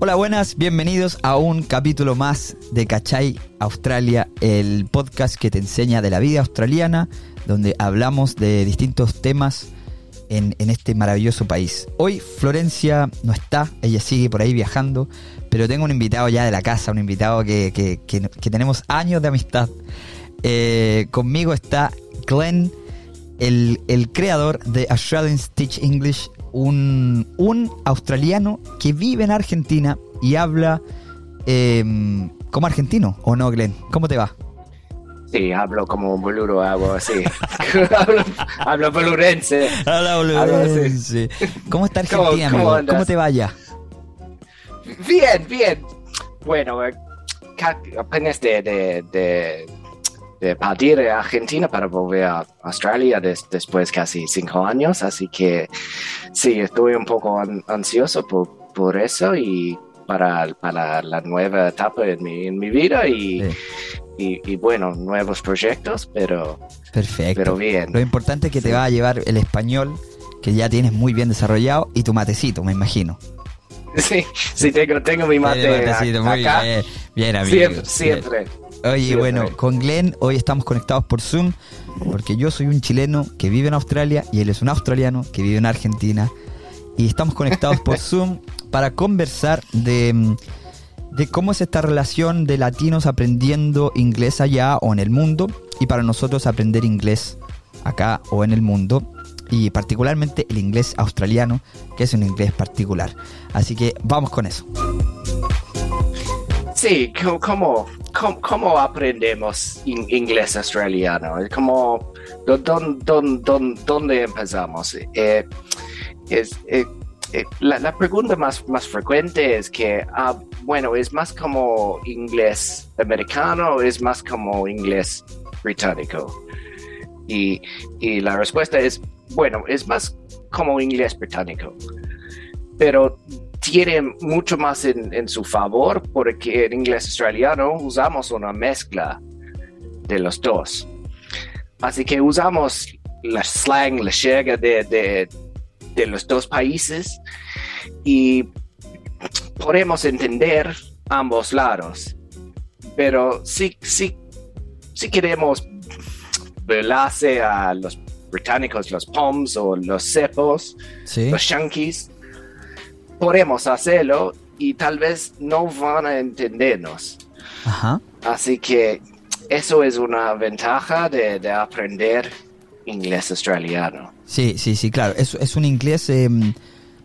Hola, buenas, bienvenidos a un capítulo más de Cachay Australia, el podcast que te enseña de la vida australiana, donde hablamos de distintos temas en, este maravilloso país. Hoy Florencia no está, ella sigue por ahí viajando, pero tengo un invitado ya de la casa, un invitado que, tenemos años de amistad. Eh, conmigo está Glenn, el, el creador de Australian Teach English un, australiano que vive en Argentina y habla em, como argentino, ¿o no, Glenn? ¿Cómo te va? Sí, hablo como un boludo, hago así. hablo, bolurense. Habla bolurense. ¿Cómo está Argentina, ¿Cómo, amigo? ¿Cómo, te vaya? Bien, bien. Bueno, eh, apenas de de partir a Argentina para volver a Australia después casi cinco años, así que sí, estoy un poco ansioso por, eso y para, para, la nueva etapa en mi, en mi vida y, y, bueno, nuevos proyectos, pero, Perfecto. pero bien. Lo importante es que te va a llevar el español, que ya tienes muy bien desarrollado, y tu matecito, me imagino. Sí, sí, tengo, tengo mi mate acá. Bien, bien, amigo. Siempre, siempre. Oye, bueno, con Glenn hoy estamos conectados por Zoom porque yo soy un chileno que vive en Australia y él es un australiano que vive en Argentina y estamos conectados por Zoom para conversar de, de cómo es esta relación de latinos aprendiendo inglés allá o en el mundo y para nosotros aprender inglés acá o en el mundo y particularmente el inglés australiano que es un inglés particular. Así que vamos con eso. Sí, ¿cómo, cómo, aprendemos inglés australiano? ¿Cómo, ¿Dónde empezamos? Eh, es, eh, eh, la, pregunta más, más frecuente es que, ah, bueno, ¿es más como inglés americano o es más como inglés británico? Y, y la respuesta es, bueno, es más como inglés británico. Pero tiene mucho más en, su favor porque en inglés australiano usamos una mezcla de los dos. Así que usamos la slang, la jerga de, los dos países y podemos entender ambos lados. Pero si, si, si queremos velarse a los británicos, los POMs o los cepos, los shankies, podemos hacerlo y tal vez no van a entendernos. Así que eso es una ventaja de, aprender inglés australiano. Sí, sí, sí, claro. Es, es un inglés em,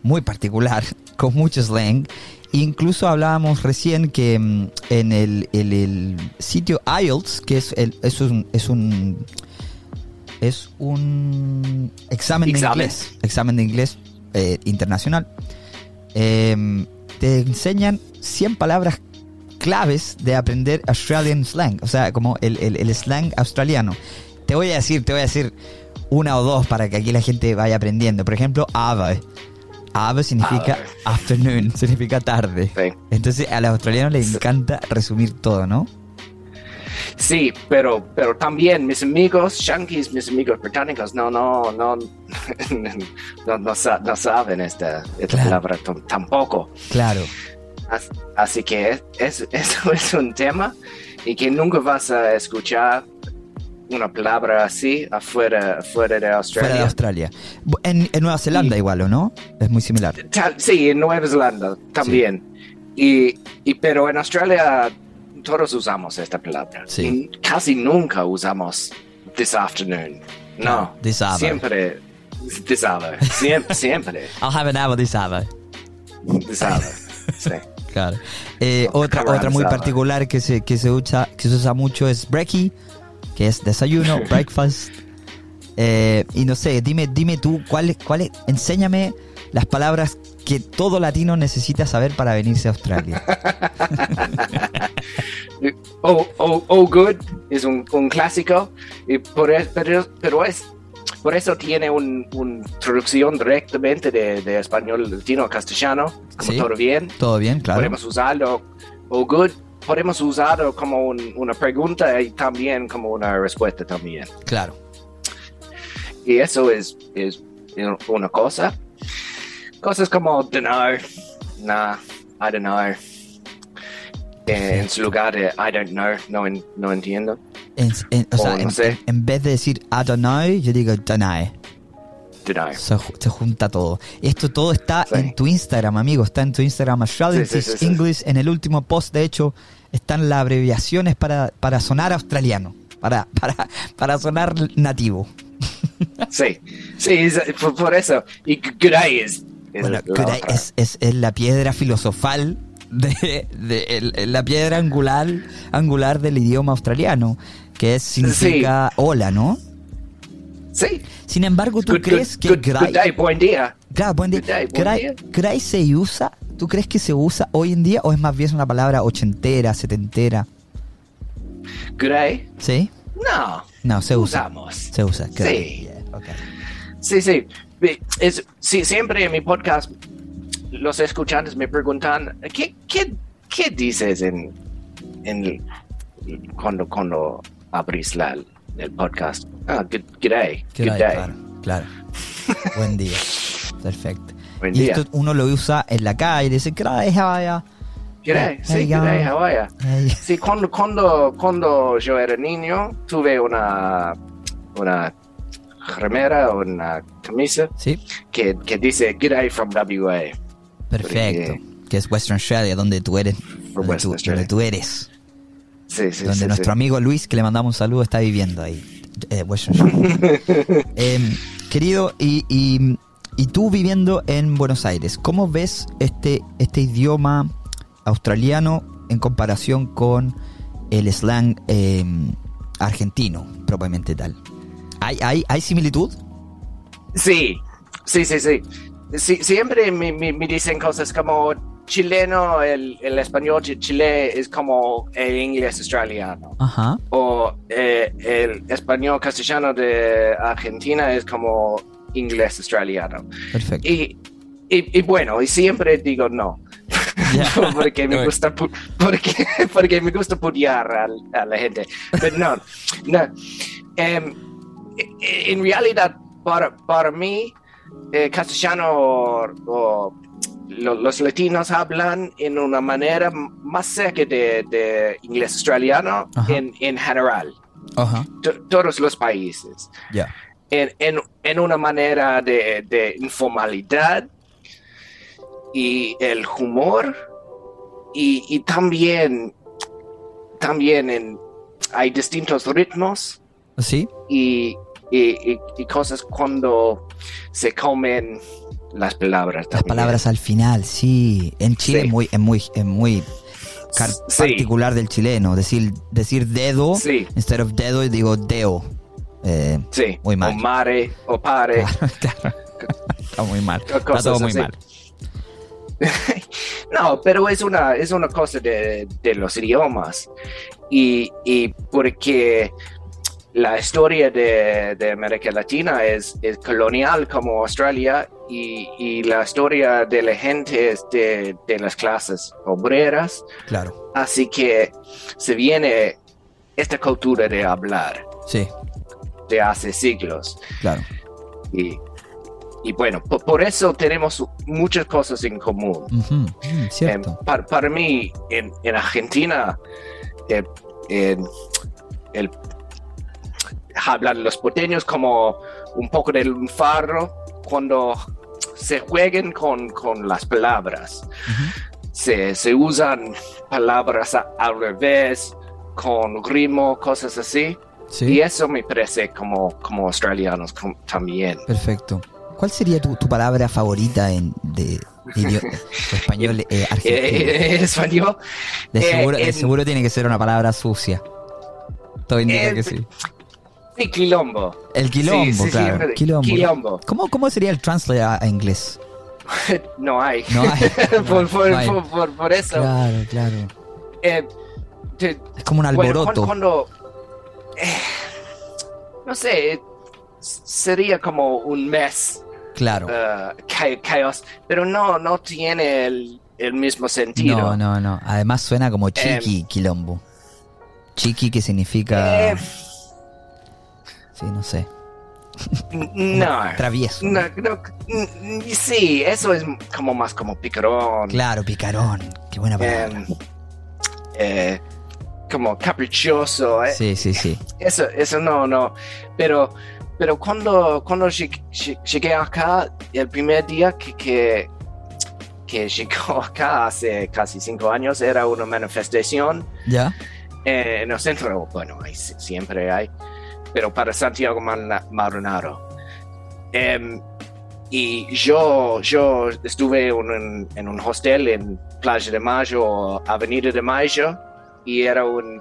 muy particular, con mucho slang. Incluso hablábamos recién que em, en el, sitio IELTS, que es, el, es un... Es un es un examen, de inglés, examen de inglés eh, internacional. Em, te enseñan 100 palabras claves de aprender Australian slang, o sea, como el, slang australiano. Te voy a decir, te voy a decir una o dos para que aquí la gente vaya aprendiendo. Por ejemplo, ave. Ave significa afternoon, significa tarde. Entonces a los australianos les encanta resumir todo, ¿no? Sí, pero, pero también mis amigos yankees, mis amigos británicos, no, no, no, no, saben esta, palabra tampoco. Claro. Así que eso es un tema y que nunca vas a escuchar una palabra así afuera, afuera de Australia. Fuera de Australia. En, Nueva Zelanda igual, ¿o no? Es muy similar. sí, en Nueva Zelanda también. Y, y, pero en Australia todos usamos esta palabra. Sí. Casi nunca usamos this afternoon. No. This. Siempre. This hour. Siempre. siempre. I'll have an hour this hour. This hour. Sí. Claro. Eh, otra otra muy particular que se, que se usa que se usa mucho es breaky, que es desayuno, breakfast. Eh, y no sé, dime, dime tú, ¿cuál, cuál, enséñame las palabras que todo latino necesita saber para venirse a Australia. oh, oh, oh, good es un, un clásico, y por, pero, pero es, por eso tiene una un traducción directamente de, de, español latino a castellano, como todo bien. Todo bien, claro. Podemos usarlo, oh, good, podemos usarlo como una pregunta y también como una respuesta también. Claro. Y eso es, es una cosa cosas como no, nah, I don't know. En su lugar de I don't know, no entiendo. En, en- o O sea, no en, sé. en- vez de decir I don't know, yo digo. Don't know. Se, se junta todo. Esto todo está Sí. en tu Instagram, amigo. Está en tu Instagram, Australian. English. En el último post, de hecho, están las abreviaciones para, para sonar australiano. Para, para, para sonar nativo. Sí, sí, es- por, por eso. Y g- good day es, es Bueno, otra. es, es, es la piedra filosofal de, de- el- la piedra angular angular del idioma australiano que es, significa hola, ¿no? Sí. Sin embargo, ¿tú Good, crees good, que good, day, buen día. Claro, buen día. Day, buen día. G'day se usa? ¿Tú crees que se usa hoy en día o es más bien una palabra ochentera, setentera? Day. ¿Sí? No, No, se usa. usamos. Se usa. G'day. Sí. Yeah. Sí, sí. Es, sí, Siempre en mi podcast los escuchantes me preguntan, ¿qué, qué, qué dices en, en cuando, cuando abrís la, el podcast? Ah, good, good day. Good G'day, day. claro, claro. Buen día. Perfecto. Buen y día. esto uno lo usa en la calle, dice, G'day, how are ya?" Good day. Hey, Sí, hey, good day. ya. How are? Hey. Sí, cuando, cuando, cuando yo era niño, tuve una, una remera una camisa Sí, que, que dice Good day from WA. perfecto. Que es Western Australia, donde tú eres. Donde tú, donde tú eres. Sí, sí, donde sí, nuestro amigo Luis, que le mandamos un saludo, está viviendo ahí. eh. Em, querido, y, y, y tú viviendo en Buenos Aires, ¿cómo ves este, este idioma australiano en comparación con el slang em, argentino, propiamente tal? ¿Hay, hay, ¿Hay similitud? Sí, sí, sí, sí. Sí, siempre me, me- me dicen cosas como chileno, el, el español de Chile es como el inglés australiano. Ajá. O eh, el español castellano de Argentina es como inglés australiano. Perfecto. Y, y, y bueno, y siempre digo no. Ya. porque me gusta porque, porque me gusta putear al- a, la gente. Pero no, no. E- en realidad, para, para mí, eh, castellano o, o lo- los latinos hablan en una manera más cerca de, de inglés australiano en, en general, Ajá. todos los países Ya. en, en, en una manera de, de informalidad y el humor y, y también también en, hay distintos ritmos ¿Sí? y, y- y- y cosas cuando se comen las palabras Las palabras al final, sí. En Chile Sí. muy, es muy, es muy Sí. particular del chileno. Decir, decir dedo, Sí. instead of dedo, digo deo. Eh, sí Muy mal. o mare o pare claro. Está muy mal. Está todo muy así. mal. No, pero es una, es una cosa de, de los idiomas. Y, y porque la historia de, de América Latina es, es colonial como Australia y, y la historia de la gente es de, de las clases obreras. Claro. Así que se viene esta cultura de hablar Sí, de hace siglos. claro. Y, y bueno, po- por, eso tenemos muchas cosas en común. Mm, cierto. para, para mí, en, en Argentina, eh, el, hablan los porteños como un poco del lunfardo cuando se jueguen con, con las palabras. Ujú. Se, se usan palabras a- al revés, con ritmo, cosas así. Sí. Y eso me parece como, como australianos también. Perfecto. ¿Cuál sería tu, tu palabra favorita en, de, idio- español eh, argentino? Eh, español. De eh, seguro, de en- seguro tiene que ser una palabra sucia. Todo indica Eh, que sí. Sí, quilombo. El quilombo, Sí, sí, claro. Quilombo. quilombo. ¿Cómo, ¿Cómo sería el translate a, a inglés? No hay. No hay. por, por- No hay. por- por- por eso. Claro, claro. eh, te- Es como un bueno, alboroto. cuando, cuando, eh, no sé, eh, sería como un mes Claro. ca- caos, pero no, no tiene el, el mismo sentido. No, no, no. Además suena como chiqui, quilombo. Chiqui que significa... Eh, Sí, no sé. No. Travieso. No, no, sí, eso es como más como picarón. Claro, picarón. Qué buena palabra. em, eh, como caprichoso. eh. Sí, sí, sí. Eso, eso no, no. Pero, pero cuando, cuando lleg- lleg- llegué acá, el primer día que, que, que llegó acá hace casi cinco años, era una manifestación ¿Ya? eh, en el centro. Bueno, hay, siempre hay, pero para Santiago Marinaro. Em, y yo, yo estuve en un, en un hostel en Playa de Mayo, Avenida de Mayo, y era un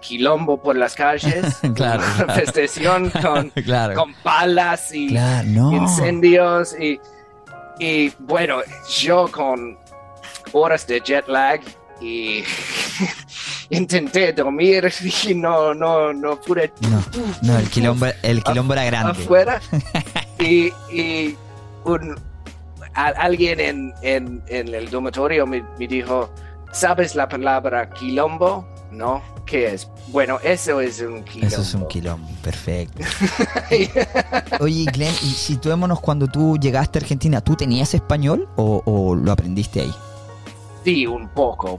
quilombo por las calles, Claro, una claro. manifestación con, claro. con palas y Claro, no. incendios y, y bueno, yo con horas de jet lag y intenté dormir y no, no, no pude No, no, el quilombo, el quilombo era grande. afuera y, y un, a- alguien en, en, en el dormitorio me, me dijo, ¿sabes la palabra quilombo? No, ¿qué es? Bueno, eso es un quilombo. Eso es un quilombo, perfecto. Oye, Glenn, y situémonos cuando tú llegaste a Argentina, ¿tú tenías español o, o lo aprendiste ahí? Sí, un poco.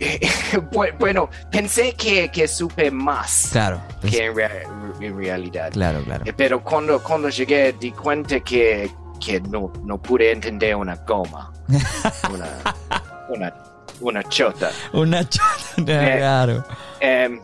Bu- bueno, pensé que, que supe más Claro, pues, que en, rea- en realidad. claro, claro. Eh, Pero cuando, cuando llegué di cuenta que, que no, no pude entender una goma. Una, una, una chota. Una chota, claro. Em,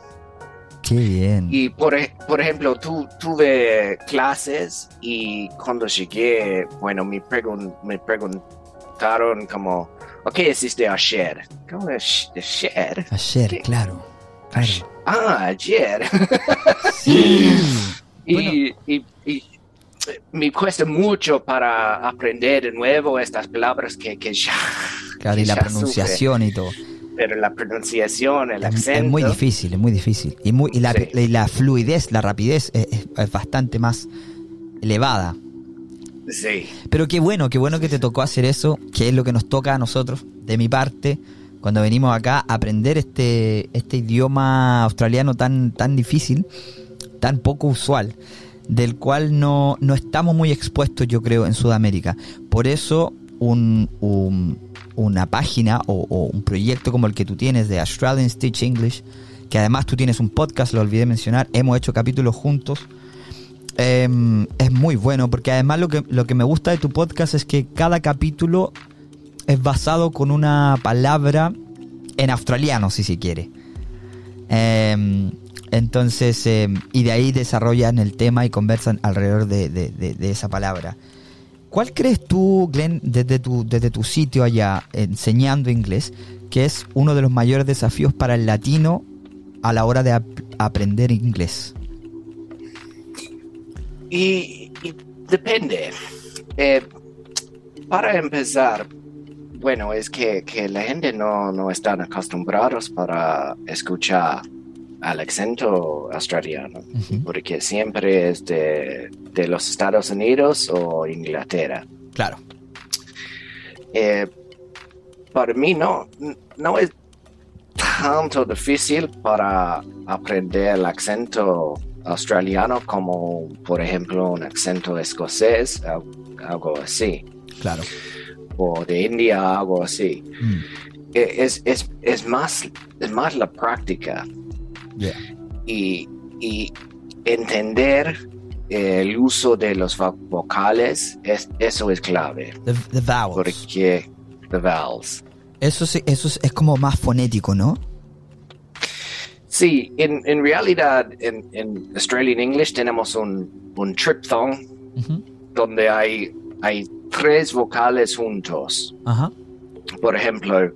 Qué bien. y por, por ejemplo, tu, tuve clases y cuando llegué, bueno, me, pregun- me preguntaron como, ¿qué hiciste ayer? ¿Cómo es ayer? Ayer, ¿Qué? claro. Claro. Ah, ayer. Sí. y, y- y me cuesta mucho para aprender de nuevo estas palabras que, que ya... Claro, y la pronunciación y todo. Pero la pronunciación, el Es, acento... es muy difícil, es muy difícil. Y, muy, y, la, Sí. y la fluidez, la rapidez es, es- es bastante más elevada. Sí, Pero qué bueno, qué bueno que te tocó hacer eso, que es lo que nos toca a nosotros, de mi parte, cuando venimos acá, aprender este, este idioma australiano tan, tan difícil, tan poco usual, del cual no, no estamos muy expuestos, yo creo, en Sudamérica. Por eso un- una página o, o un proyecto como el que tú tienes de Australian Stitch English, que además tú tienes un podcast, lo olvidé mencionar, hemos hecho capítulos juntos. Em, es muy bueno porque además lo que, lo que me gusta de tu podcast es que cada capítulo es basado con una palabra en australiano, si se quiere. Em, entonces, em, y de ahí desarrollan el tema y conversan alrededor de, de- esa palabra. ¿Cuál crees tú, Glenn, desde tu, desde tu sitio allá enseñando inglés, que es uno de los mayores desafíos para el latino a la hora de ap- aprender inglés? Y, y depende. Eh, para empezar, bueno, es que, que la gente no, no están acostumbrados para escuchar al acento australiano, Ujú. porque siempre es de, de los Estados Unidos o Inglaterra. Claro. Eh, para mí no, no es tanto difícil para aprender el acento australiano como, por ejemplo, un acento escocés, al- algo así, Claro. o de India, algo así. Mm, Eh, Es, es, es, más, es más la práctica yeah. y, y entender el uso de los vo- vocales, es, eso es clave, The, the vowels. porque the vowels. Eso, sí- eso es, es como más fonético, ¿no? Sí, en, en realidad en, en Australian English tenemos un, un triphthong Ujú. donde hay, hay tres vocales juntos. Ajá. Por ejemplo,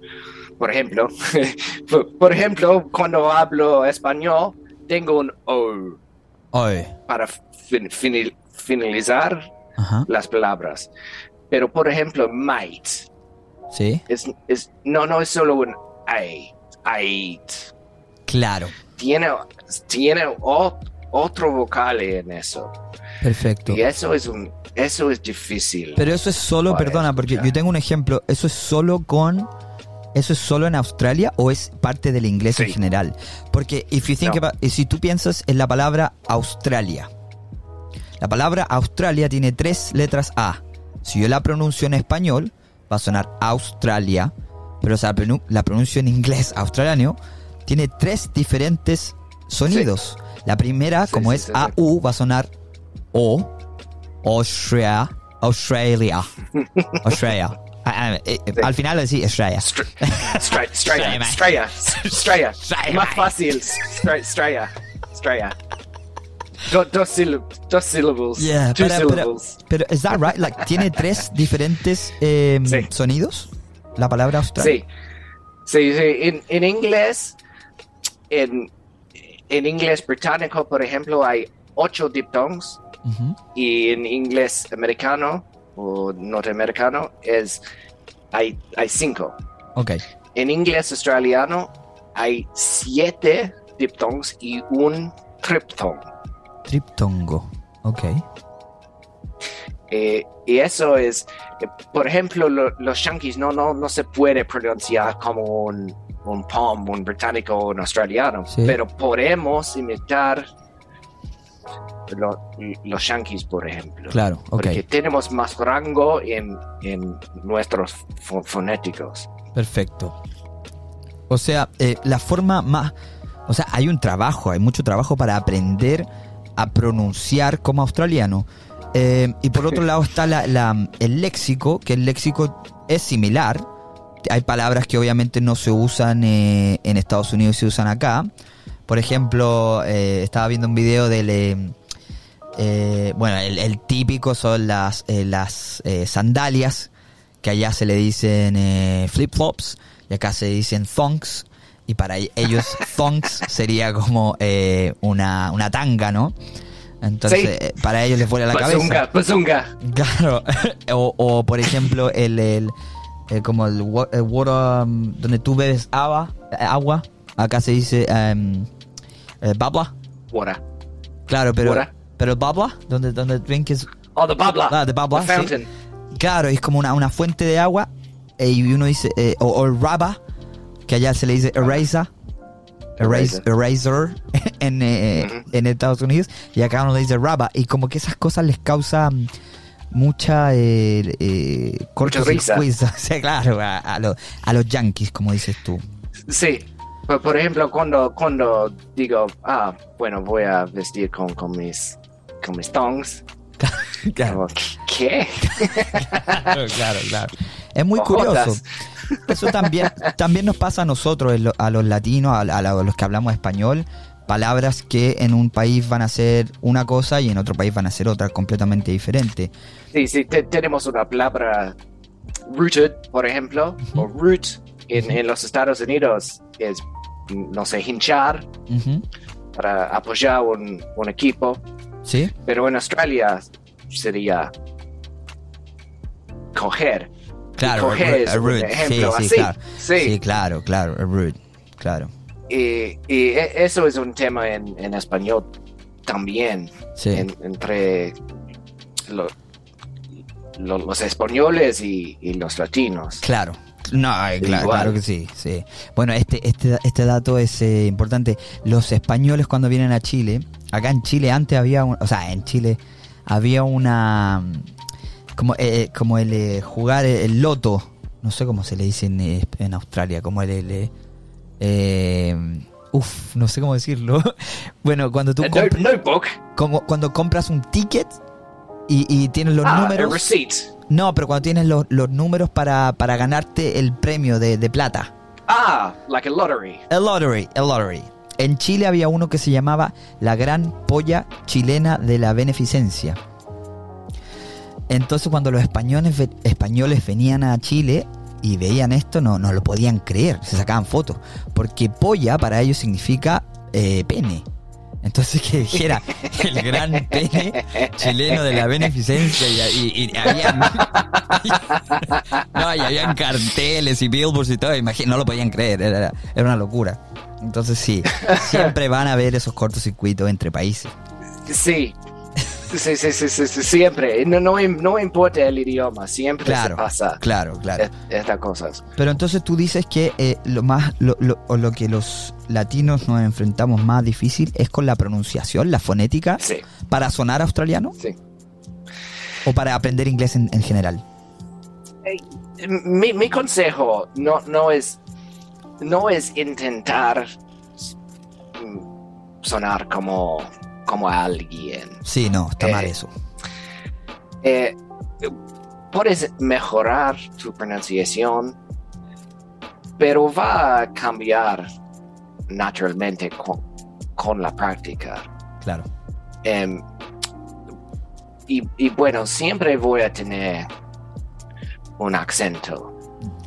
por ejemplo, por, por ejemplo, cuando hablo español, tengo un O para fin- finalizar las palabras. Pero, por ejemplo, mate, Sí. es, es, no, no es solo un A, ate. Claro. Tiene, tiene o- otro vocal en eso. Perfecto. Y eso es un, eso es difícil. Pero eso es solo, perdona, porque yo tengo un ejemplo. ¿Eso es solo con. ¿Eso es solo en Australia o es parte del inglés en general? Porque if you think No. about- si tú piensas en la palabra Australia, La palabra Australia tiene tres letras A. Si yo la pronuncio en español, va a sonar Australia, pero pronun- la pronuncio en inglés australiano, tiene tres diferentes sonidos. La primera, Sí, como sí, es. AU, va a sonar O, Australia, Australia, Australia. Ah, ah, eh, eh, Sí. Al final decís Australia. Straya, Straya. Straya, Más fácil. Straya. Do- Dos sílabos. Dos syllables. Yeah, Two pero, syllables. pero, ¿is that right? Like, ¿Tiene tres diferentes em, Sí. sonidos? La palabra Australia. Sí. Sí, sí. En, en inglés, en, en inglés británico, por ejemplo, hay ocho diptongs y en inglés americano o norteamericano es hay, hay cinco. Ok. En inglés australiano hay siete diptongs y un triptong. Triptongo. Ok. Eh, y eso es, eh, por ejemplo, lo- los yankees no, no, no se puede pronunciar como un, un pom, un británico un australiano, Sí. pero podemos imitar lo- los yankees, por ejemplo. Claro, ok. Porque tenemos más rango en, en nuestros fo- fonéticos. Perfecto. O sea, eh, la forma más... O sea, hay un trabajo, hay mucho trabajo para aprender a pronunciar como australiano. Eh, y por otro lado está la- la- el léxico, que el léxico es similar. Hay palabras que obviamente no se usan eh, en Estados Unidos y se usan acá. Por ejemplo, eh, estaba viendo un video del... eh, bueno, el, el típico son las, las sandalias, que allá se le dicen flip-flops, y acá se dicen thongs, y para e- ellos thongs sería como una, una tanga, ¿no? Entonces, Sí. para ellos les vuela la Bazunga, cabeza. bazunga. Claro. o, o, por ejemplo, el, el, el- como el, el water, um, donde tú bebes agua, eh, agua, acá se dice um, eh, babla. Water. Claro, pero, Water. pero el babla, donde, donde drink is Oh, the babla. Ah, the babla, The sí. fountain. Claro, es como una, una fuente de agua eh, y uno dice, eh, o, o el raba, que allá se le dice eraser, eraser, eraser en, eh, Ujú. en Estados Unidos, y acá uno le dice raba, y como que esas cosas les causan mucha eh, eh. O sea, claro, a, a los- a los yankees, como dices tú. Sí. Por, por ejemplo, cuando, cuando digo, ah, bueno, voy a vestir con, con mis con mis tongs. Claro, ¿Qué? claro, claro, claro. Es muy Ojotas. curioso. Eso también, también nos pasa a nosotros, a los latinos, a, a los que hablamos español, palabras que en un país van a ser una cosa y en otro país van a ser otra completamente diferente. Sí, sí, te- tenemos una palabra rooted, por ejemplo, o root en, en los Estados Unidos es, no sé, hinchar para apoyar un, un equipo, ¿Sí? pero en Australia sería coger. Claro, coger a- es a un root. Sí, ejemplo sí, así. claro. Sí. Sí, claro, claro, a root, claro. Y, y e- eso es un tema en, en español también, Sí. en- entre lo- lo- los españoles y, y los latinos. Claro. No, eh, claro, que sí, sí. Bueno, este, este, este dato es eh, importante. Los españoles cuando vienen a Chile, acá en Chile antes había, un- o sea, en Chile había una, como, eh, como el eh, jugar el, loto, no sé cómo se le dice en, eh, en Australia, como el, el, eh, eh, uf, no sé cómo decirlo. bueno, cuando tú no- notebook, como cuando compras un ticket y, y tienes los ah, a números. receipt. No, pero cuando tienes los, los números para, para ganarte el premio de, de plata. Ah, like a lottery. El lottery, el lottery. En Chile había uno que se llamaba la Gran Polla Chilena de la Beneficencia. Entonces cuando los españoles, españoles venían a Chile y veían esto, no, no lo podían creer, se sacaban fotos. Porque polla para ellos significa eh, pene. Entonces que dijera el gran pene chileno de la beneficencia y, y, y habían, no, y habían carteles y billboards y todo, imagínate, no lo podían creer, era, era una locura. Entonces sí, siempre van a haber esos cortocircuitos entre países. Sí. Sí, sí, sí, sí, sí, siempre. No, no, im- no importa el idioma, siempre Claro, se pasa claro, claro. es- estas cosas. Pero entonces tú dices que eh, lo más lo, lo- o lo que los latinos nos enfrentamos más difícil es con la pronunciación, la fonética, Sí, para sonar australiano sí. o para aprender inglés en, en general. Mi, mi consejo no, no es no es intentar mm, sonar como, como alguien. Sí, no, está Eh, mal eso. Eh, puedes mejorar tu pronunciación, pero va a cambiar naturalmente con, con la práctica. Claro. Em, y, y bueno, siempre voy a tener un acento.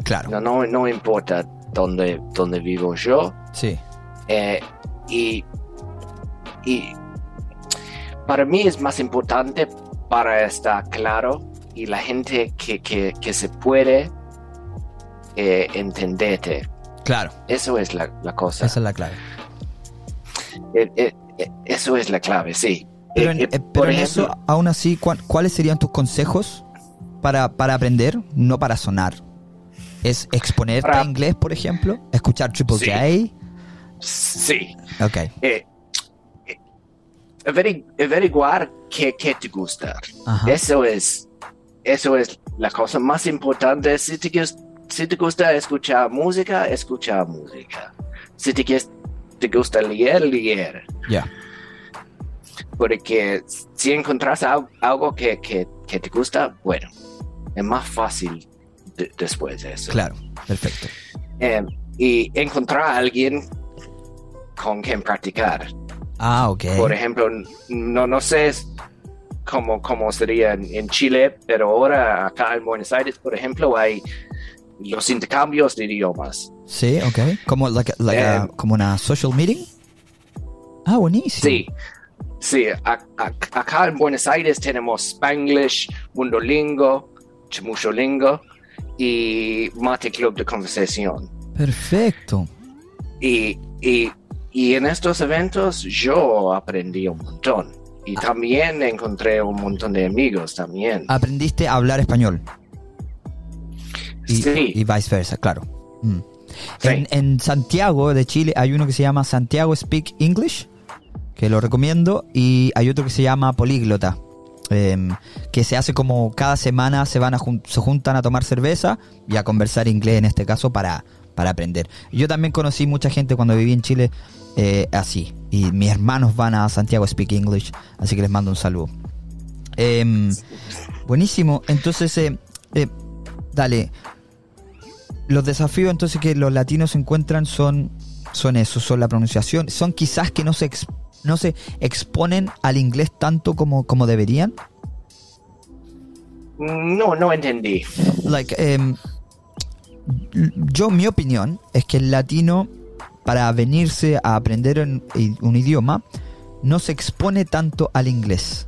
Claro. No, no, no importa dónde, dónde vivo yo. Sí. Eh, y, y para mí es más importante para estar claro y la gente que, que, que se puede eh, entenderte. Claro. Eso es la, la cosa. Esa es la clave. Eh, eh, eh, eso es la clave, sí. Pero en, por en ejemplo, eso, aún así, ¿cuál- ¿cuáles serían tus consejos para, para aprender, no para sonar? ¿Es exponerte Para- a inglés, por ejemplo? ¿Escuchar Triple Sí. sí, J? Ok. eh, averiguar qué, qué te gusta. Ajá. Eso es, eso es la cosa más importante. Si te, si te gusta escuchar música, escucha música. Si te, te gusta leer, leer. Ya. Porque si encontras al- algo que, que- que te gusta, bueno, es más fácil de- después de eso. Claro. Perfecto. Eh, y encontrar a alguien con quien practicar. Ah, ok. Por ejemplo, no, no sé cómo, cómo sería en, en Chile, pero ahora acá en Buenos Aires, por ejemplo, hay los intercambios de idiomas. Sí, ok. Como, like, a- Eh, como una social meeting. Ah, buenísimo. Sí, sí, a- a- acá en Buenos Aires tenemos Spanglish, Mundolingo, Chamusholingo y Mate Club de Conversación. Perfecto. Y, y, y en estos eventos yo aprendí un montón. Y también encontré un montón de amigos también. Aprendiste a hablar español. Y, Sí. y viceversa, claro. Mm. Sí. En, en Santiago de Chile hay uno que se llama Santiago Speak English, que lo recomiendo, y hay otro que se llama Políglota, em, que se hace como cada semana se van a jun- se juntan a tomar cerveza y a conversar inglés en este caso para, para aprender. Yo también conocí mucha gente cuando viví en Chile eh, así, y mis hermanos van a Santiago Speak English, así que les mando un saludo. Em, buenísimo, entonces, eh, eh, dale, los desafíos entonces que los latinos encuentran son son eso, son la pronunciación, son quizás que no se ex- no se exponen al inglés tanto como, como deberían. No, no entendí. Like, em, yo mi opinión es que el latino para venirse a aprender un, idioma no se expone tanto al inglés.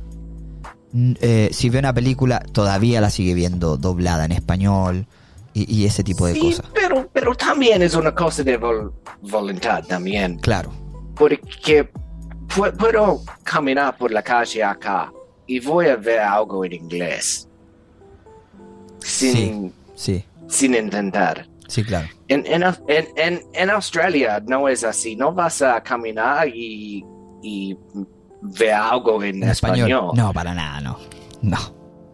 Eh, si ve una película todavía la sigue viendo doblada en español y, y ese tipo de Sí, cosas. pero, pero también es una cosa de vol- voluntad también. Claro, Porque pu- puedo caminar por la calle acá y voy a ver algo en inglés. Sin, sí, sin intentar. sí, claro. En, en, en, en, Australia no es así. No vas a caminar y, y ver algo en, español. español. No, para nada, no. No.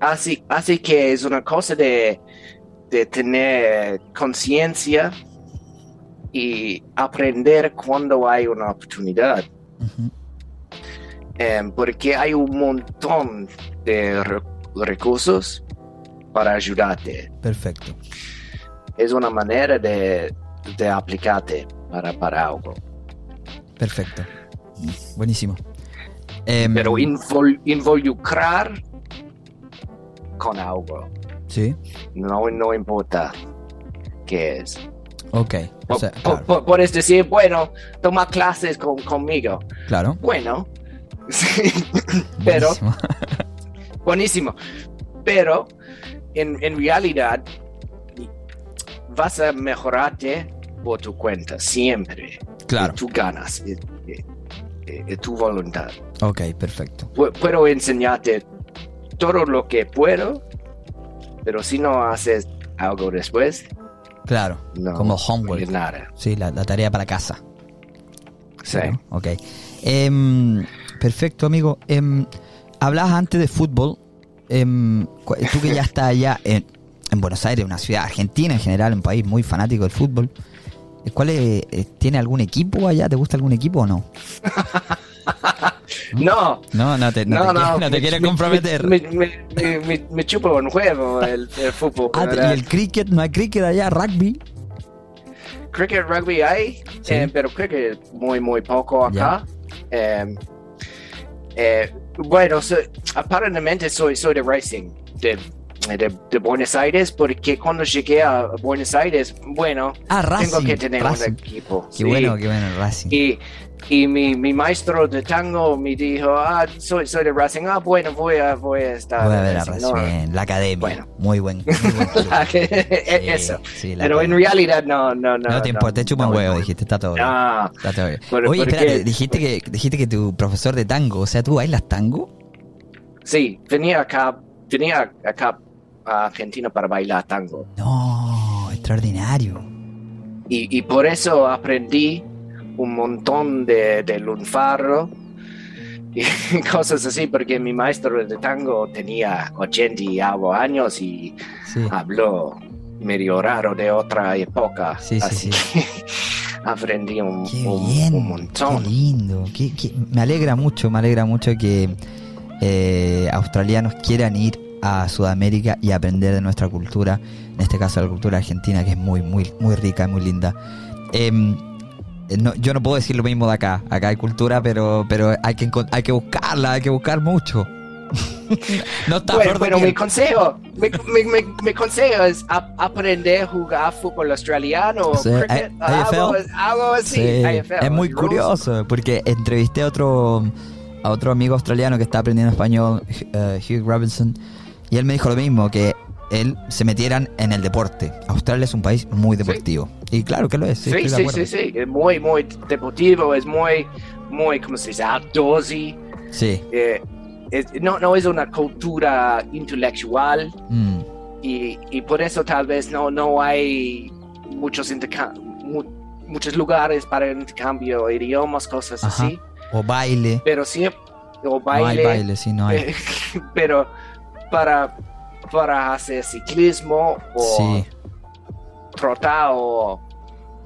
Así, así que es una cosa de, de tener conciencia y aprender cuando hay una oportunidad. Em, porque hay un montón de re- recursos para ayudarte. Perfecto. Es una manera de, de aplicarte para, para algo. Perfecto. Buenísimo. Em, Pero invol- involucrar con algo. sí, No, no importa qué es. ok. O sea, claro, puedes decir, bueno, toma clases con- conmigo. claro. Bueno, sí, pero Buenísimo. buenísimo. Pero en, en realidad vas a mejorarte por tu cuenta, siempre. Claro. Tú ganas. Eh, eh, eh, tu voluntad. Ok, perfecto. Pu- Puedo enseñarte todo lo que puedo, pero si no haces algo después, Claro, no como homework. nada. Sí, la, la tarea para casa. Sí. ¿no? Ok. Em, perfecto, amigo. Em, hablabas antes de fútbol. Em, tú que ya estás allá en, en Buenos Aires, una ciudad argentina en general, un país muy fanático del fútbol. eh, ¿Cuál es, eh, ¿Tiene algún equipo allá? ¿Te gusta algún equipo o no? No, No, no te, no no, te, no, no te me- quiere me- comprometer. Me, me, me, me- chupa un huevo el, el fútbol. Ah. ¿Y el cricket? ¿No hay cricket allá? ¿Rugby? Cricket, rugby hay, Sí. eh, pero cricket muy, muy poco acá. Eh, eh, bueno, so- aparentemente soy, soy de Racing, de, de, de Buenos Aires, porque cuando llegué a Buenos Aires, bueno, Ah, Racing. tengo que tener Racing. un equipo. Qué sí. bueno, qué bueno, Racing. Y, y mi, mi maestro de tango me dijo, ah, soy, soy de Racing, ah, bueno, voy a, voy a estar. Voy a en ver a Racing". No, Bien, la academia. Bueno. Muy buen. Muy buen club. Eso. sí, Pero en academia. realidad no, no, no. No te importa, te chupan no, huevo, no. dijiste, está todo bien. Ah, Está todo bien. Por- Oye, espérate, dijiste que, dijiste que tu profesor de tango, o sea, ¿tú bailas tango? sí, venía acá, venía acá a Argentina para bailar tango. No, extraordinario. Y, y por eso aprendí un montón de, de lunfarro y cosas así, porque mi maestro de tango tenía 80 y algo años y Sí. habló medio raro de otra época. Sí, sí, así sí. que aprendí un, Qué bien, un qué montón. lindo. qué- qué- Me alegra mucho, me alegra mucho que eh, australianos quieran ir a Sudamérica y aprender de nuestra cultura, en este caso la cultura argentina, que es muy, muy, muy rica y muy linda. Em, no- yo no puedo decir lo mismo de acá. Acá hay cultura, pero, pero hay que hay que buscarla, hay que buscar mucho. no está Bueno, bueno, mi consejo, mi, mi- mi- mi consejo es ap- aprender a jugar fútbol australiano, Sí, cricket, A- algo, algo así. Sí, AFL, es muy rules. curioso porque entrevisté a otro a otro amigo australiano que está aprendiendo español, eh, Hugh Robinson, y él me dijo lo mismo, que él se metieran en el deporte. Australia es un país muy deportivo. Y claro que lo es. Sí, Sí, sí, sí, sí, es muy, muy deportivo, es muy, muy, ¿cómo se dice? Outdoorsy. Sí. eh, es- no, no es una cultura intelectual Mm, y, y por eso tal vez no, no hay muchos, mu- muchos lugares para intercambio de idiomas, cosas Ajá. así, O baile. pero siempre, o No hay baile, baile, sí, no hay. pero para, para hacer ciclismo o Sí, trotar o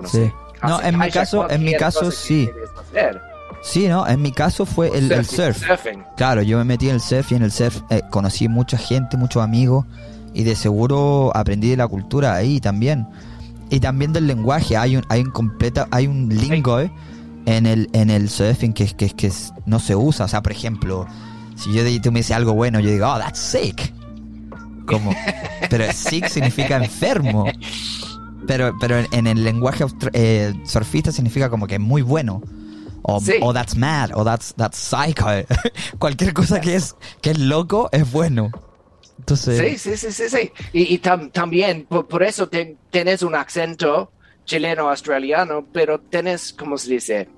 no sí. sé, No, en mi caso, en mi caso sí. Sí, ¿no? En mi caso fue el, el surf. surfing. Claro, yo me metí en el surf y en el surf eh, conocí mucha gente, muchos amigos y de seguro aprendí de la cultura ahí también. Y también del lenguaje, hay un hay un completa hay un lingo eh, en el en el surfing que que que no se usa, o sea, por ejemplo, si yo tú me dices algo bueno, yo digo, "Oh, that's sick." Como pero sick significa enfermo. Pero pero en, el lenguaje eh, surfista significa como que es muy bueno. O, Sí. o that's mad, o that's, that's psycho. Cualquier cosa que es, que es loco es bueno. Entonces, Sí, sí, sí, sí, sí. Y, y tam- también, por, por eso te- tenés un acento chileno-australiano, pero tenés, ¿cómo se dice?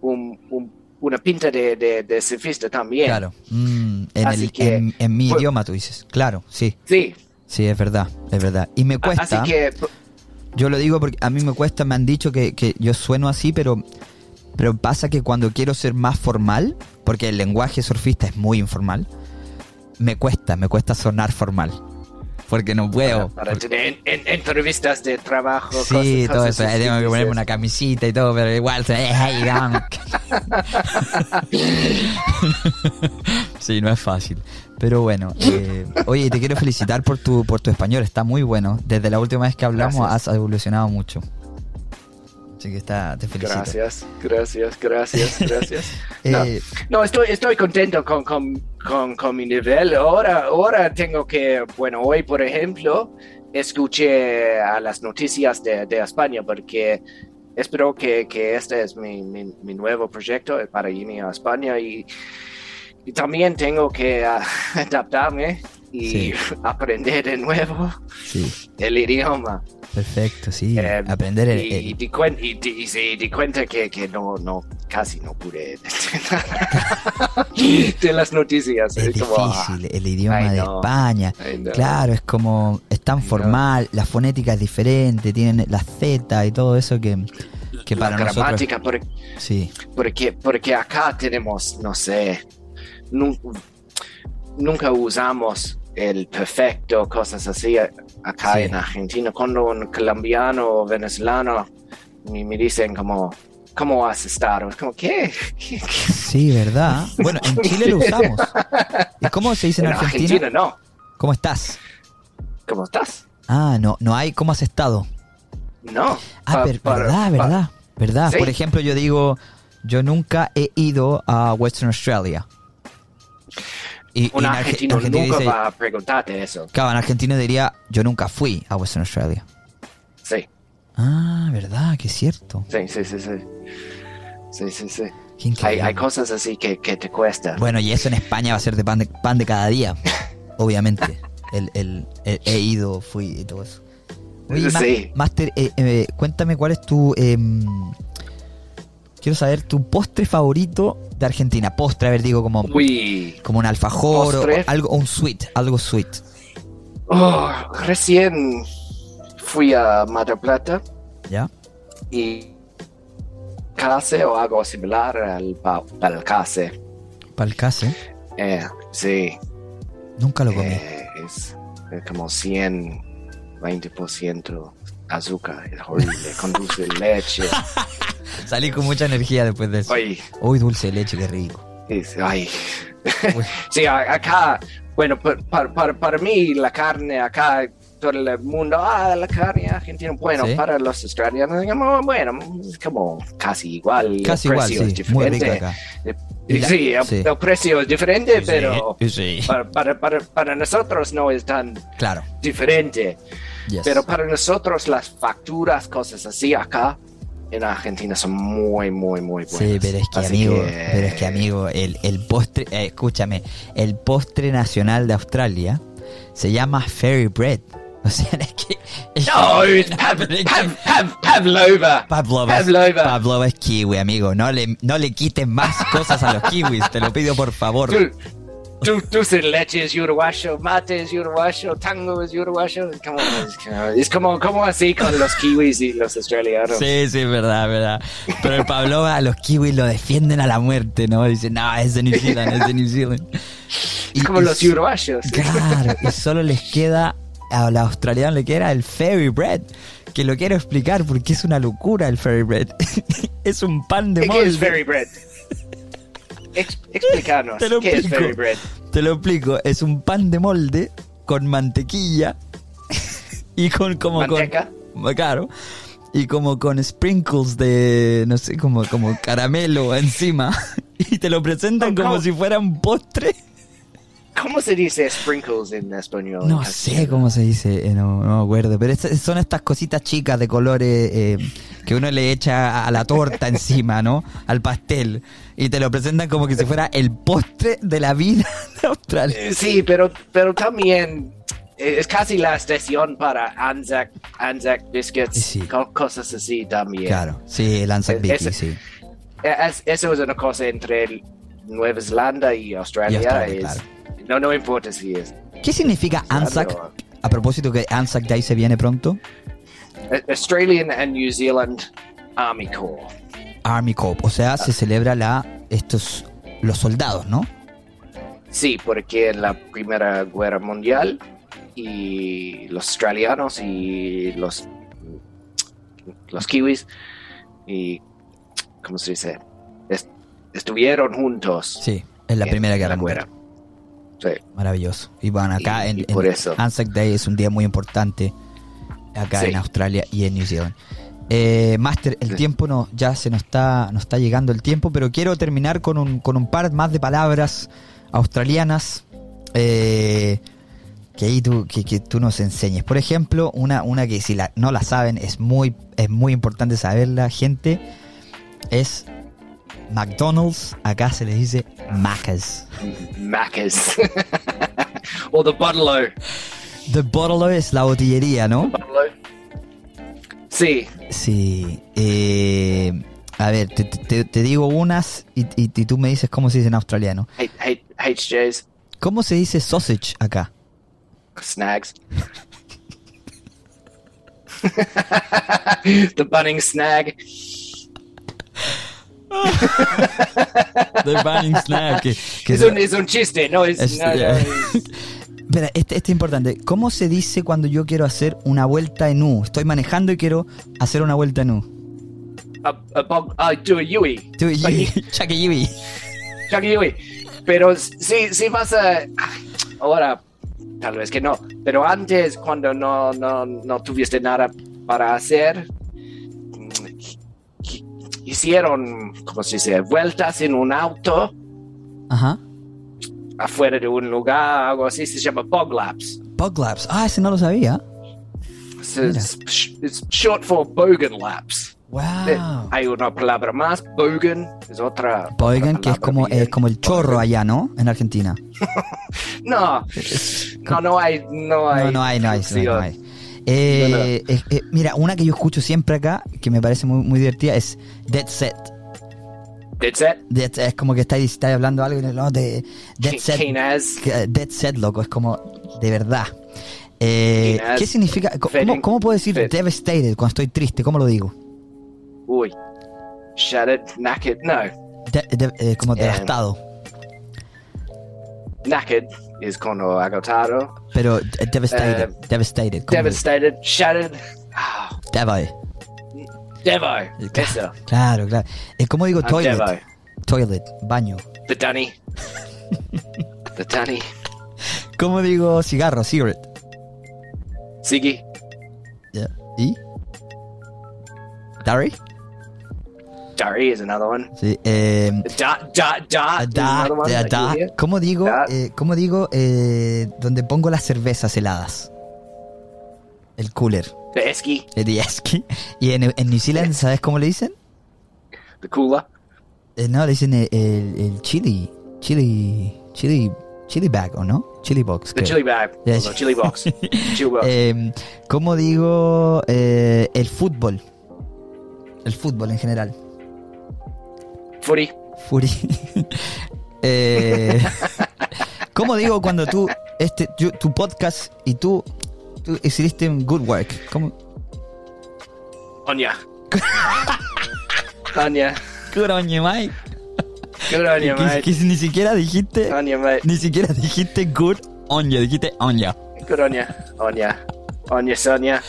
Un- un- una pinta de, de, de surfista también. claro. Mm, en, Así el- que, en, en mi pues- idioma tú dices. Claro, sí. Sí, Sí, es verdad, es verdad. Y me cuesta, así que, yo lo digo porque a mí me cuesta, me han dicho que, que yo sueno así, pero, pero pasa que cuando quiero ser más formal, porque el lenguaje surfista es muy informal, me cuesta, me cuesta sonar formal. Porque no puedo. para, para en- en- entrevistas de trabajo. Sí, cosas- todo cosas eso. Tengo que ponerme una camisita y todo, pero igual, hey, vamos. sí, no es fácil. Pero bueno, eh, oye, te quiero felicitar por tu, por tu español, está muy bueno. Desde la última vez que hablamos Gracias. has evolucionado mucho. Así que está, te felicito. Gracias, gracias, gracias, gracias. No, Eh, No, estoy, estoy contento con, con, con, con mi nivel. Ahora, ahora tengo que, bueno, hoy por ejemplo, escuché a las noticias de, de España porque espero que, que este es mi, mi, mi nuevo proyecto para irme a España y, y también tengo que ah, adaptarme y Sí. aprender de nuevo Sí, el idioma. perfecto, sí. Eh, Aprender el, y, el- di, cuen- y di- y sí, di cuenta que, que no, no, casi no pude de las noticias. es Es como, ah, difícil, el idioma de. España. Claro, es como, es tan formal, la fonética es diferente, tienen la Z y todo eso que, que para la nosotros... gramática, por- Sí, porque, porque acá tenemos, no sé, nun- nunca usamos el perfecto, cosas así a- acá Sí. en Argentina. Cuando un colombiano o venezolano me, me dicen como, ¿cómo has estado? Es como, ¿qué? ¿Qué- qué? sí, ¿verdad? Bueno, en Chile lo usamos. ¿Y cómo se dice en, En Argentina? Argentina no. ¿Cómo estás? ¿Cómo estás? Ah, no, no hay ¿cómo has estado? No. Ah, Pa- per- para- verdad, pa- verdad, verdad. Sí. Por ejemplo, yo digo, yo nunca he ido a Western Australia. Y, Un en Arge- argentino nunca dice- va a preguntarte eso. Claro, en Argentina diría, yo nunca fui a Western Australia. Sí, Ah, verdad, que es cierto. sí, sí, sí, sí. Sí, sí, sí. Hay, cosas así que, que te cuesta. Bueno, y eso en España va a ser de pan de, pan de cada día, obviamente. El, el- el- he ido, fui y todo eso. Oye, Sí. Master, eh, eh, cuéntame cuál es tu... em, quiero saber tu postre favorito de Argentina. Postre, a ver, digo, como, Uy. como un alfajor o Postre. algo, o un sweet, algo sweet. Oh, recién fui a Mar del Plata ¿Ya? y case o algo similar al pa- palcase. Palcase. Eh, sí, Nunca lo comí. eh, es, es como 100, 20% azúcar, es horrible, con dulce de leche. Salí con mucha energía después de eso. Ay, Uy, dulce de leche, qué rico. es- ay. Sí, acá, bueno, pa- pa- para, para mí la carne acá, todo el mundo, ah, la carne argentina, bueno, Sí. para los australianos, bueno, es como casi igual. Casi el igual, precio es sí. Diferente. Eh, la- sí, sí. el precio es diferente, pero para, para, para, para nosotros no es tan Claro. diferente. Yes. Pero para nosotros las facturas, cosas así acá en Argentina son muy, muy, muy buenas. Sí, pero es que Así amigo, que- pero es que amigo, el, el postre, eh, escúchame, el postre nacional de Australia se llama Fairy Bread. O sea, es que... es No, que- es Pav- es Pav- Pav- Pavlova. Pavlova, Pavlova. Pavlova es kiwi, amigo. No le, no le quites más cosas a los kiwis, te lo pido por favor. Tú, tú, leche es uruguayo, mate es uruguayo, tango es uruguayo. Es como, es como, como, así con los kiwis y los australianos. Sí, sí, verdad, verdad. Pero el Pavlova, los kiwis lo defienden a la muerte, ¿no? Dicen, no, es de New Zealand, es de New Zealand. Es como los uruguayos. Claro, y solo les queda, a los australianos le queda el fairy bread, que lo quiero explicar porque es una locura el fairy bread. es un pan de ¿Qué molde. es fairy bread? Ex- explícanos, Te lo ¿qué es explico. fairy bread? Te lo explico, es un pan de molde con mantequilla y con como ¿Manteca? con claro, y como con sprinkles de no sé, como como caramelo encima y te lo presentan ¿Cómo? como si fuera un postre. ¿Cómo se dice sprinkles en español? No sé cómo se dice, eh, no, no me acuerdo, pero es- son estas cositas chicas de colores eh, que uno le echa a la torta encima, ¿no? Al pastel. Y te lo presentan como que si fuera el postre de la vida de Australia. Eh, Sí, pero, pero también eh, es casi la estación para Anzac, Anzac Biscuits, Sí. co- cosas así también. Claro, sí, el Anzac ese- sí. Eh, es- eso es una cosa entre Nueva Zelanda y Australia. Y Australia, es- claro. No, no importa si es ¿Qué significa Anzac? A propósito que Anzac Day se viene pronto. Australian and New Zealand Army Corps. Army Corps, o sea, se celebra la estos los soldados, ¿no? Sí, porque en la Primera Guerra Mundial y los australianos y los los kiwis y ¿cómo se dice? Est- estuvieron juntos Sí, en la en Primera Guerra la Mundial. guerra. Sí. Maravilloso. Y bueno, acá Y- en, y en por eso. Anzac Day es un día muy importante acá Sí. en Australia y en New Zealand. Eh, Master, el Sí. tiempo no, ya se nos está, nos está llegando el tiempo, pero quiero terminar con un, con un par más de palabras australianas eh, que ahí tú, que, que tú nos enseñes. Por ejemplo, una, una que si la, no la saben es muy, es muy importante saberla, gente, es McDonald's, acá se les dice Macca's. Macca's. O the bottle The bottle es la botillería, ¿no? Sí. Sí. Eh, a ver, te, te- te digo unas y, y- y tú me dices cómo se dice en australiano. H- H- HJs. ¿Cómo se dice sausage acá? Snags. the bunning snag. The que- que Es un, es un chiste, no es. Es- no, no, es- Espera, este, este es importante. ¿Cómo se dice cuando yo quiero hacer una vuelta en U? Estoy manejando y quiero hacer una vuelta en U. a, a I do a Yui. Tú y Like, Chucky Yui. Chucky Yui. Pero si, si vas a. Ahora, tal vez que no. Pero antes, cuando no, no, no tuviste nada para hacer, hicieron, ¿cómo se dice? Vueltas en un auto Ajá. Afuera de un lugar, algo así, se llama bog laps. Bug Labs. Ah, ese no lo sabía. Es, es- short for bogan laps. Eh, Wow. Hay una palabra más, bogan, es otra. Boigan, otra que es como, bien. es como el chorro allá, ¿no? En Argentina. No, no, no hay, no hay. No, no hay, no hay. no hay, no hay. Eh, No, no. eh, eh, mira, una que yo escucho siempre acá, que me parece muy, muy divertida, es Dead Set. Dead set. Dead es como que estáis, estáis hablando algo y no, de Dead Set. Dead Set, loco, es como de verdad. Eh. ¿Qué significa? ¿Cómo, puedo decir Fit. devastated cuando estoy triste? ¿Cómo lo digo? Uy. Shattered, knackered. No. De- de- eh, como Eh, devastado. Knackered is cuando agotado. Pero eh, devastated. devastated. Devastated. Shattered. Ah, Devo. Devo. Claro, Eso. Claro, claro. ¿Cómo digo I'm toilet? Toilet, baño. The Dunny. the Dunny. ¿Cómo digo cigarro? Cigarette. Siggy. Yeah. ¿Y? Dari? Dari is another one. Sí. Eh, Dot, dot, dot. da, da, da. ¿Cómo digo? Eh, ¿Cómo digo? eh, donde pongo las cervezas heladas. El cooler. The Esky. El Yeski. Y en, en New Zealand, ¿sabes cómo le dicen? The Cooler. Eh, no, le dicen el, el, el chili. Chili. Chili. Chili bag, ¿o no? Chili box. The creo. Chili Bag. Yeah. The Chili Box. Chili Box. Eh, ¿Cómo digo eh, el fútbol? El fútbol en general. Fury. Eh, ¿Cómo digo cuando tú, este, yo- tu podcast y tú hiciste un good work? ¿Cómo? Good on you, Mike. Good on you, Que, ni siquiera dijiste, Anya, mate. ni siquiera dijiste good you, dijiste on ya. Good ya. On ya, Sonia.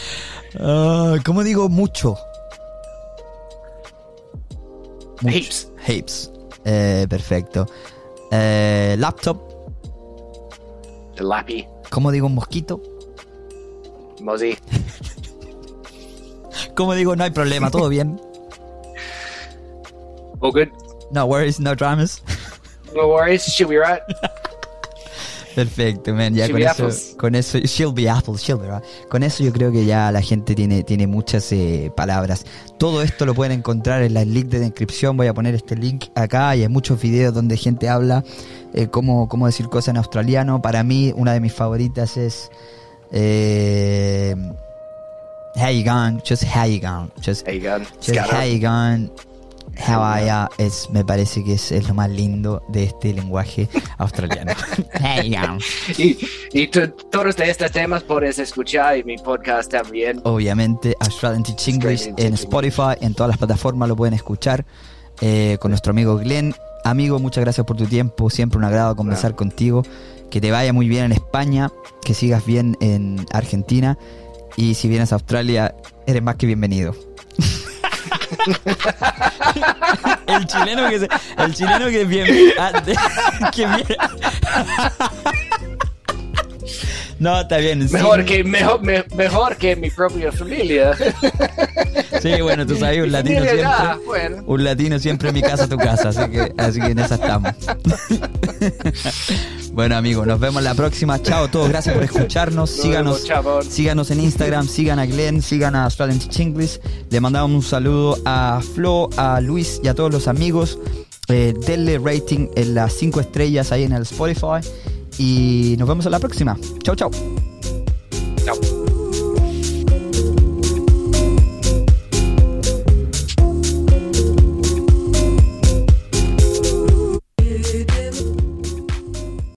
Ah, ¿Cómo digo mucho? Mucho. Heaps. Heaps. Eh, perfecto. Eh, laptop. The Lappy. ¿Cómo digo mosquito? Mozzie. ¿Cómo digo no hay problema, todo bien? All good. No worries, no dramas. No worries. She'll be right. Perfecto, man. Ya She'll con eso, apples. con eso, she'll be apples, she'll be right. Con eso yo creo que ya la gente tiene, tiene muchas eh, palabras. Todo esto lo pueden encontrar en el link de descripción. Voy a poner este link acá y hay muchos videos donde gente habla eh, cómo, cómo decir cosas en australiano. Para mí, una de mis favoritas es eh, How you going? Just how you going? Just, There you go. just how you going? How are es, me parece que es, es lo más lindo de este lenguaje australiano. how you going? Y, y tú- todos estos temas puedes escuchar en mi podcast también. obviamente Australian Teach English en Spotify, en todas las plataformas lo pueden escuchar eh, con nuestro amigo Glenn. Amigo, muchas gracias por tu tiempo, siempre un agrado conversar contigo. Que te vaya muy bien en España, que sigas bien en Argentina y si vienes a Australia, eres más que bienvenido. el chileno que se- el chileno que bien ah, que bien- no está bien sí. Mejor que, mejor, me- mejor que mi propia familia. Sí, bueno, tú sabes, un latino siempre. bueno. Un latino siempre en mi casa, tu casa. Así que, así que en esa estamos. bueno, amigos, nos vemos la próxima. Chao a todos, gracias por escucharnos. Nos Síganos, síganos en Instagram, sigan a Glenn, sigan a Australian Teach English. Le mandamos un saludo a Flo, a Luis y a todos los amigos. Eh, denle rating en las 5 estrellas ahí en el Spotify. y nos vemos en la próxima. Chau, chau.